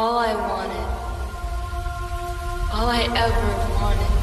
All I wanted, all I ever wanted,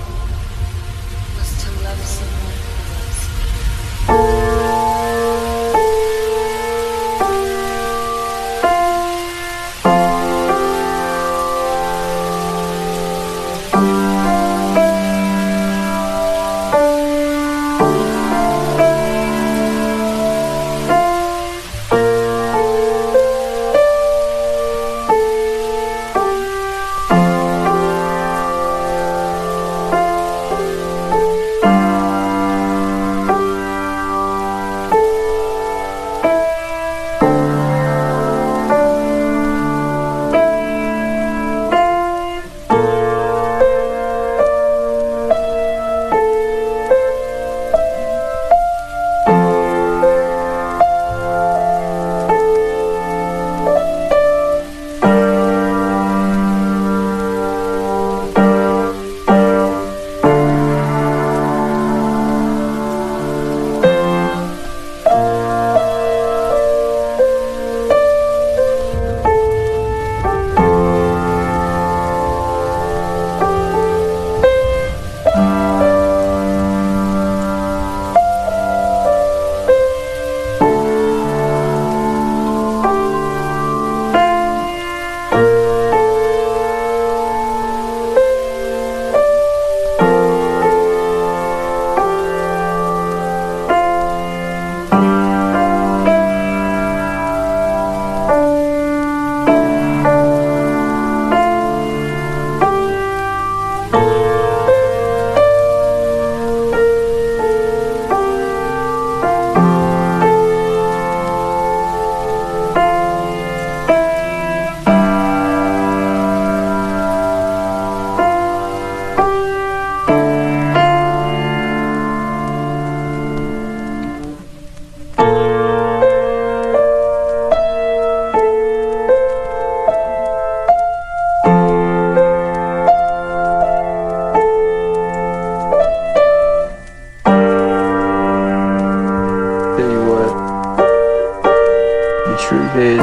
truth is,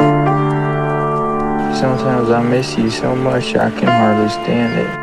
sometimes I miss you so much I can hardly stand it.